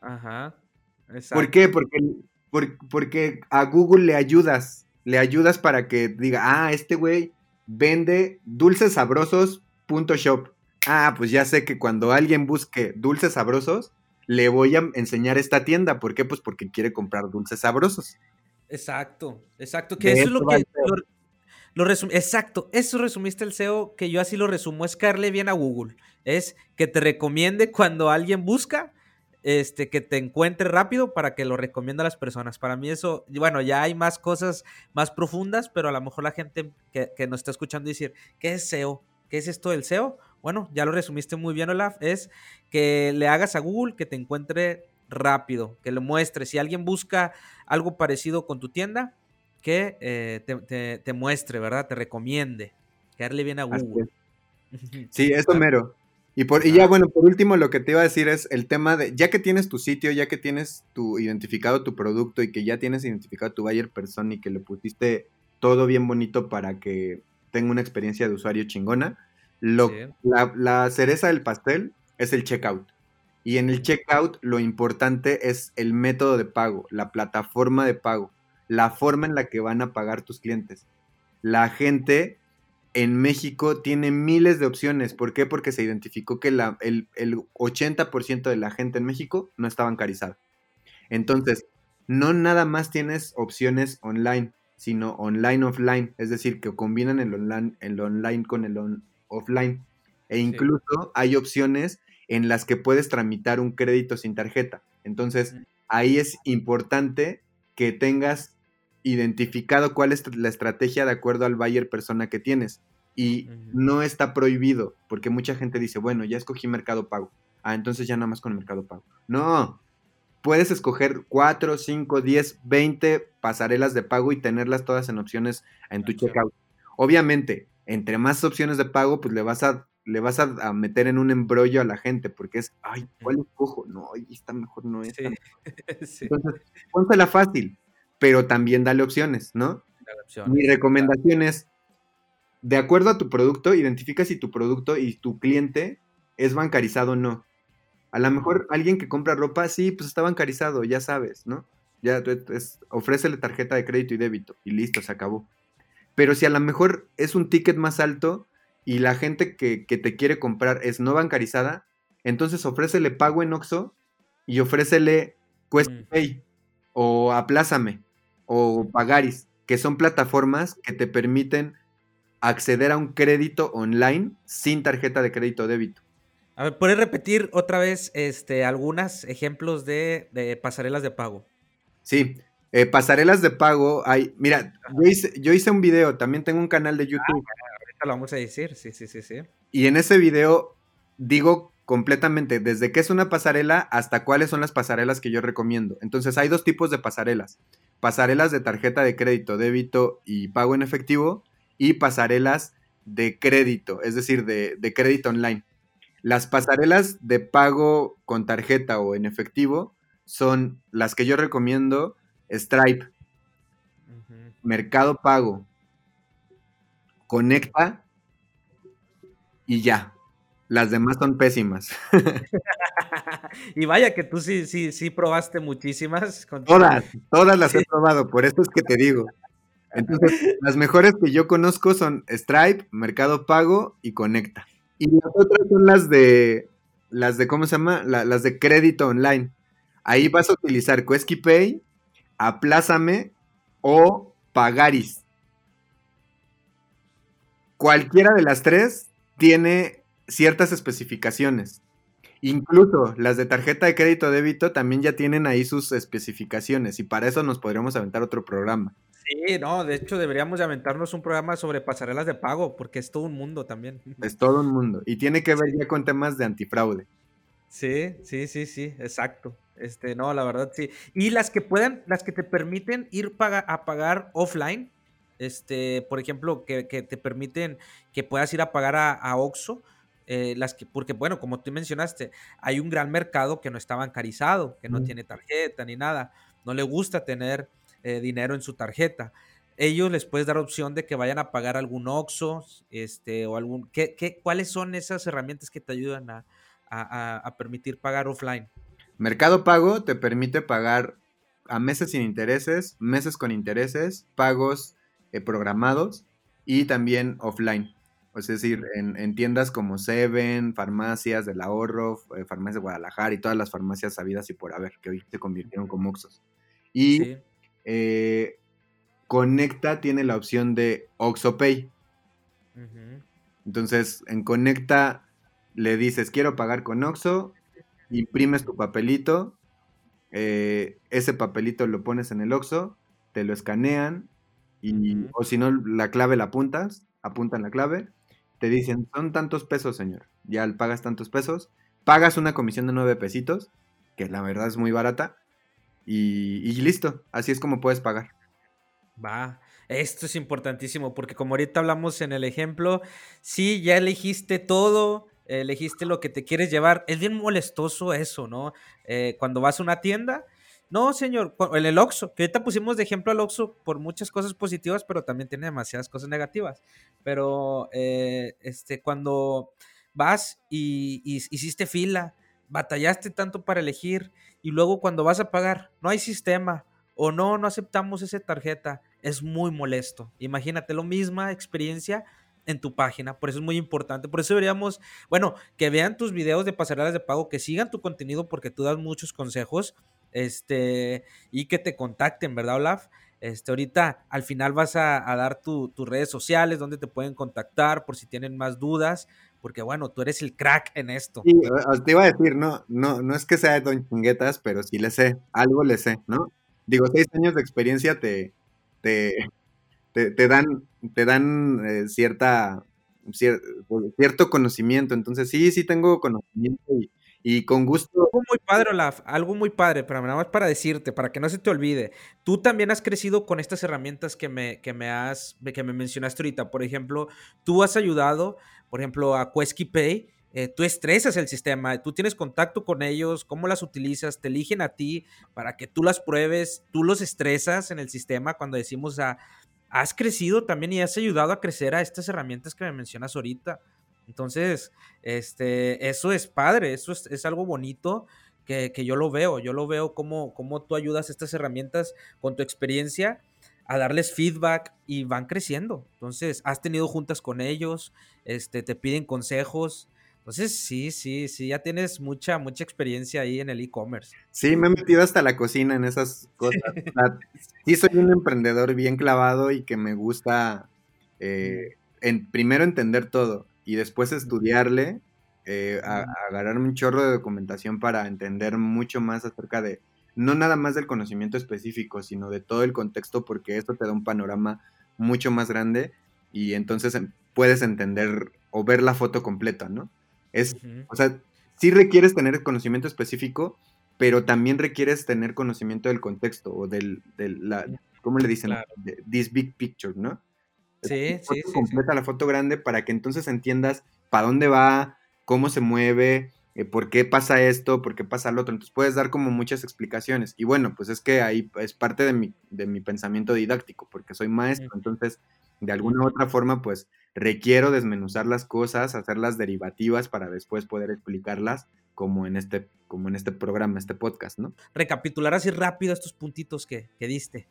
Ajá. Exacto. ¿Por qué? Porque, porque a Google le ayudas. Le ayudas para que diga, ah, este güey vende dulces sabrosos shop. Ah, pues ya sé que cuando alguien busque dulces sabrosos, le voy a enseñar esta tienda. ¿Por qué? Pues porque quiere comprar dulces sabrosos. Exacto, exacto. Que eso es lo que, exacto, eso resumiste el SEO, que yo así lo resumo, es caerle bien a Google. Es que te recomiende cuando alguien busca, este, que te encuentre rápido para que lo recomienda a las personas. Para mí eso, bueno, ya hay más cosas más profundas, pero a lo mejor la gente que, nos está escuchando decir, ¿qué es SEO? ¿Qué es esto del SEO? Bueno, ya lo resumiste muy bien, Olaf, es que le hagas a Google que te encuentre rápido, que le muestre. Si alguien busca algo parecido con tu tienda, que eh, te, muestre, ¿verdad? Te recomiende. Que darle bien a Google. Sí, eso mero. Y, por, y ya, bueno, por último, lo que te iba a decir es el tema de, ya que tienes tu sitio, ya que tienes tu identificado tu producto y que ya tienes identificado tu buyer person y que le pusiste todo bien bonito para que tenga una experiencia de usuario chingona, lo, la, la cereza del pastel es el checkout. Y en el checkout lo importante es el método de pago, la plataforma de pago la forma en la que van a pagar tus clientes. La gente en México tiene miles de opciones. ¿Por qué? Porque se identificó que la, el, 80% de la gente en México no está bancarizada. Entonces, no nada más tienes opciones online, sino online offline, es decir, que combinan el online, el online con el offline. E incluso hay opciones en las que puedes tramitar un crédito sin tarjeta. Entonces, ahí es importante que tengas identificado cuál es la estrategia de acuerdo al buyer persona que tienes. Y no está prohibido, porque mucha gente dice, bueno, ya escogí Mercado Pago. Ah, entonces ya nada más con Mercado Pago. No, puedes escoger 4, 5, 10, 20 pasarelas de pago y tenerlas todas en opciones en tu checkout. Obviamente, entre más opciones de pago, pues le vas a, le vas a, meter en un embrollo a la gente, porque es, ay, ¿cuál escojo? No, está mejor no es. Sí. Entonces, pónsela fácil pero también dale opciones, ¿no? Mi recomendación es, de acuerdo a tu producto, identifica si tu producto y tu cliente es bancarizado o no. A lo mejor alguien que compra ropa, sí, pues está bancarizado, ya sabes, ¿no? Ya es, ofrécele tarjeta de crédito y débito y listo, se acabó. Pero si a lo mejor es un ticket más alto y la gente que, te quiere comprar es no bancarizada, entonces ofrécele pago en Oxxo y ofrécele Quest mm. Pay o aplázame o Pagaris, que son plataformas que te permiten acceder a un crédito online sin tarjeta de crédito o débito. A ver, ¿puedes repetir otra vez este, algunos ejemplos de, pasarelas de pago? Sí, eh, pasarelas de pago hay. Mira, yo hice, un video, también tengo un canal de ah, YouTube. ahorita lo vamos a decir, sí, sí, sí, sí. Y en ese video digo completamente desde qué es una pasarela hasta cuáles son las pasarelas que yo recomiendo. Entonces hay dos tipos de pasarelas. Pasarelas de tarjeta de crédito, débito y pago en efectivo y pasarelas de crédito, es decir, de, crédito online. Las pasarelas de pago con tarjeta o en efectivo son las que yo recomiendo, Stripe, Mercado Pago, Conecta y ya. Las demás son pésimas. y vaya que tú sí, sí, sí probaste muchísimas. Todas, todas las he probado, por eso es que te digo. Entonces, las mejores que yo conozco son Stripe, Mercado Pago y Conecta. Y las otras son las de, las de, ¿cómo se llama? las de crédito online. Ahí vas a utilizar Quesky Pay, Aplázame o Pagaris. Cualquiera de las tres tiene ciertas especificaciones. Incluso las de tarjeta de crédito débito también ya tienen ahí sus especificaciones y para eso nos podríamos aventar otro programa. Sí, no, de hecho deberíamos de aventarnos un programa sobre pasarelas de pago porque es todo un mundo también. Es todo un mundo y tiene que ver ya con temas de antifraude. Sí, sí, sí, sí, exacto. Este, no, la verdad sí. Y las que puedan, las que te permiten ir a pagar offline, este, por ejemplo, que, te permiten que puedas ir a pagar a, a Oxxo, eh, las que, porque bueno, como tú mencionaste, hay un gran mercado que no está bancarizado, que no tiene tarjeta ni nada, no le gusta tener eh, dinero en su tarjeta. Ellos les puedes dar opción de que vayan a pagar algún OXO, este, o algún, ¿qué, qué, cuáles son esas herramientas que te ayudan a, a, permitir pagar offline? Mercado Pago te permite pagar a meses sin intereses, meses con intereses, pagos eh, programados y también offline. Es decir, en, tiendas como Seven, farmacias del ahorro, eh, farmacias de Guadalajara y todas las farmacias sabidas y por haber, que hoy se convirtieron como Oxos. Y eh, Conecta tiene la opción de OxoPay. Entonces, en Conecta le dices, quiero pagar con Oxo, imprimes tu papelito, eh, ese papelito lo pones en el Oxo, te lo escanean, y, o si no, la clave la apuntas, apuntan la clave, te dicen, son tantos pesos, señor. Ya pagas tantos pesos, pagas una comisión de nueve pesitos, que la verdad es muy barata, y, listo, así es como puedes pagar. Va, esto es importantísimo porque como ahorita hablamos en el ejemplo, sí, ya elegiste todo, elegiste lo que te quieres llevar. Es bien molestoso eso, ¿no? Eh, cuando vas a una tienda, no, señor, en el Oxxo, que ahorita pusimos de ejemplo al Oxxo por muchas cosas positivas, pero también tiene demasiadas cosas negativas. Pero eh, este, cuando vas y, hiciste fila, batallaste tanto para elegir y luego cuando vas a pagar, no hay sistema o no, no aceptamos esa tarjeta, es muy molesto. Imagínate, lo misma experiencia en tu página, por eso es muy importante, por eso deberíamos, bueno, que vean tus videos de pasarelas de pago, que sigan tu contenido porque tú das muchos consejos este, y que te contacten, ¿verdad, Olaf? Este, ahorita al final vas a, dar tus redes sociales donde te pueden contactar por si tienen más dudas, porque bueno, tú eres el crack en esto. Te iba a decir, no, no, no es que sea de Don Chinguetas, pero sí le sé, algo le sé, ¿no? Digo, seis años de experiencia te, te, te, dan, te dan eh, cierta, cierto conocimiento, entonces sí, sí tengo conocimiento y, y con gusto. Algo muy padre, Olaf, algo muy padre, pero nada más para decirte, para que no se te olvide. Tú también has crecido con estas herramientas que me, que me has, que me mencionaste ahorita. Por ejemplo, tú has ayudado, por ejemplo, a Quesky Pay. Eh, tú estresas el sistema, tú tienes contacto con ellos, cómo las utilizas, te eligen a ti para que tú las pruebes, tú los estresas en el sistema cuando decimos a, has crecido también y has ayudado a crecer a estas herramientas que me mencionas ahorita. Entonces, este, eso es padre, eso es, algo bonito que, yo lo veo, yo lo veo como, como tú ayudas a estas herramientas con tu experiencia a darles feedback y van creciendo. Entonces, has tenido juntas con ellos, este, te piden consejos. Entonces, sí, sí, sí, ya tienes mucha, mucha experiencia ahí en el e-commerce. Sí, me he metido hasta la cocina en esas cosas. sí, soy un emprendedor bien clavado y que me gusta eh, en, primero entender todo y después estudiarle, eh, agarrarme un chorro de documentación para entender mucho más acerca de, no nada más del conocimiento específico, sino de todo el contexto, porque esto te da un panorama mucho más grande y entonces puedes entender o ver la foto completa, ¿no? Es, o sea, sí requieres tener conocimiento específico, pero también requieres tener conocimiento del contexto o del, del la, ¿cómo le dicen? this big picture, ¿no? Sí, sí, sí. Completa la foto grande para que entonces entiendas para dónde va, cómo se mueve, eh, por qué pasa esto, por qué pasa lo otro. Entonces puedes dar como muchas explicaciones. Y bueno, pues es que ahí es parte de mi, de mi pensamiento didáctico, porque soy maestro, entonces de alguna u otra forma, pues requiero desmenuzar las cosas, hacerlas derivativas para después poder explicarlas como en este, como en este programa, este podcast, ¿no? Recapitular así rápido estos puntitos que, diste.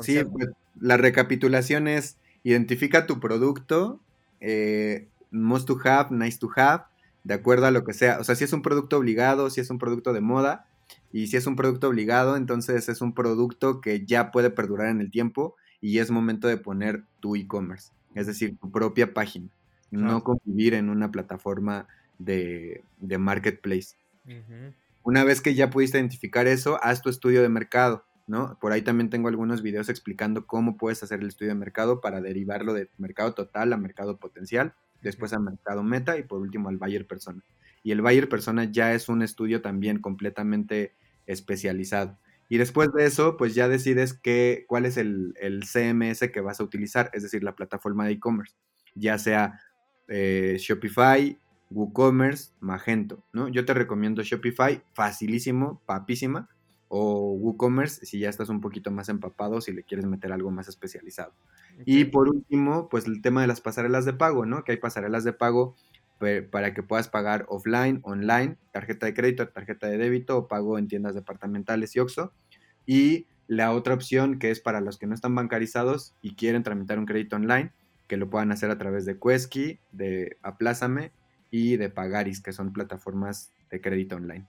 Sí, pues, la recapitulación es identifica tu producto, eh, must to have, nice to have, de acuerdo a lo que sea. O sea, si es un producto obligado, si es un producto de moda, y si es un producto obligado, entonces es un producto que ya puede perdurar en el tiempo y es momento de poner tu e-commerce, es decir, tu propia página, no convivir en una plataforma de, marketplace. Una vez que ya pudiste identificar eso, haz tu estudio de mercado, ¿no? Por ahí también tengo algunos videos explicando cómo puedes hacer el estudio de mercado para derivarlo de mercado total a mercado potencial, después a mercado meta y por último al buyer persona. Y el buyer persona ya es un estudio también completamente especializado. Y después de eso, pues ya decides qué, cuál es el, CMS que vas a utilizar, es decir, la plataforma de e-commerce, ya sea eh, Shopify, WooCommerce, Magento, ¿no? Yo te recomiendo Shopify, facilísimo, papísima, o WooCommerce si ya estás un poquito más empapado, si le quieres meter algo más especializado. Y por último, pues el tema de las pasarelas de pago, ¿no? Que hay pasarelas de pago para que puedas pagar offline, online, tarjeta de crédito, tarjeta de débito o pago en tiendas departamentales y OXXO. Y la otra opción que es para los que no están bancarizados y quieren tramitar un crédito online, que lo puedan hacer a través de Quesky, de Aplázame y de Pagaris, que son plataformas de crédito online.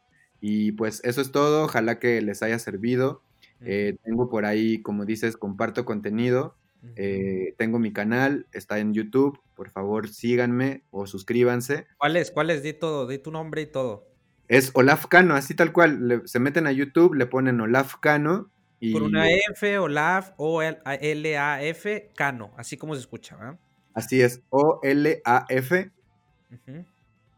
Y pues eso es todo, ojalá que les haya servido. Eh, tengo por ahí, como dices, comparto contenido eh, tengo mi canal, está en YouTube. Por favor, síganme o suscríbanse. ¿Cuál es? ¿Cuál es? Di todo, di tu nombre y todo. Es Olaf Cano, así tal cual. se meten a YouTube, le ponen Olaf Cano. Y... Por una F, Olaf, O-L-A-F, Cano, así como se escucha, Así es, O-L-A-F,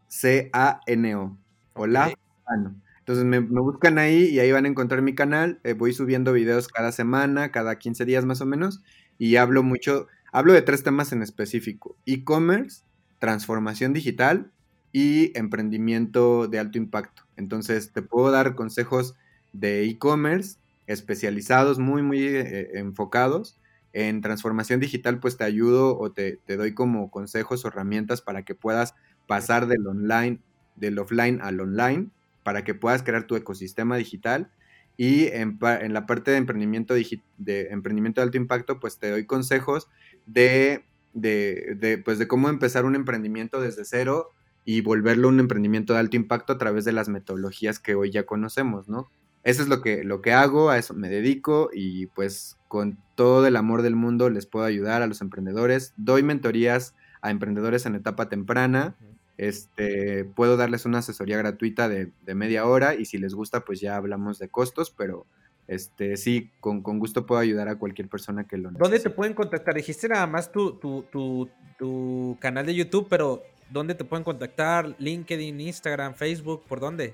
C-A-N-O. Olaf Cano. Entonces me, buscan ahí y ahí van a encontrar mi canal. Eh, voy subiendo videos cada semana, cada 15 días más o menos y hablo mucho, hablo de tres temas en específico, e-commerce, transformación digital y emprendimiento de alto impacto. Entonces te puedo dar consejos de e-commerce especializados, muy, muy eh, enfocados. En transformación digital, pues te ayudo o te, te doy como consejos o herramientas para que puedas pasar del online, del offline al online, para que puedas crear tu ecosistema digital y en, la parte de emprendimiento, de emprendimiento de alto impacto, pues te doy consejos de, de, pues de cómo empezar un emprendimiento desde cero y volverlo un emprendimiento de alto impacto a través de las metodologías que hoy ya conocemos, ¿no? Eso es lo que, lo que hago, a eso me dedico y pues con todo el amor del mundo les puedo ayudar a los emprendedores. Doy mentorías a emprendedores en etapa temprana este, puedo darles una asesoría gratuita de, media hora y si les gusta, pues ya hablamos de costos, pero este, sí, con, gusto puedo ayudar a cualquier persona que lo necesite. ¿Dónde te pueden contactar? Dijiste nada más tu, tu, canal de YouTube, pero ¿dónde te pueden contactar? LinkedIn, Instagram, Facebook, ¿por dónde?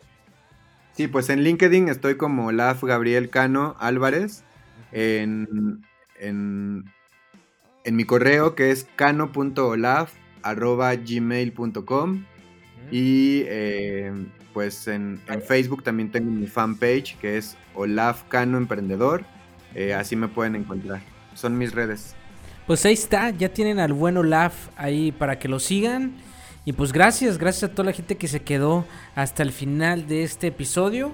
Sí, pues en LinkedIn estoy como Olaf Gabriel Cano Álvarez. En, en, en mi correo que es cano.olaf arroba gmail.com y eh, pues en, Facebook también tengo mi fanpage que es Olaf Cano Emprendedor. Eh, así me pueden encontrar. Son mis redes. Pues ahí está, ya tienen al buen Olaf ahí para que lo sigan. Y pues gracias, gracias a toda la gente que se quedó hasta el final de este episodio.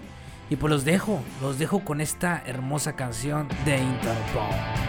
Y pues los dejo, los dejo con esta hermosa canción de Interpol.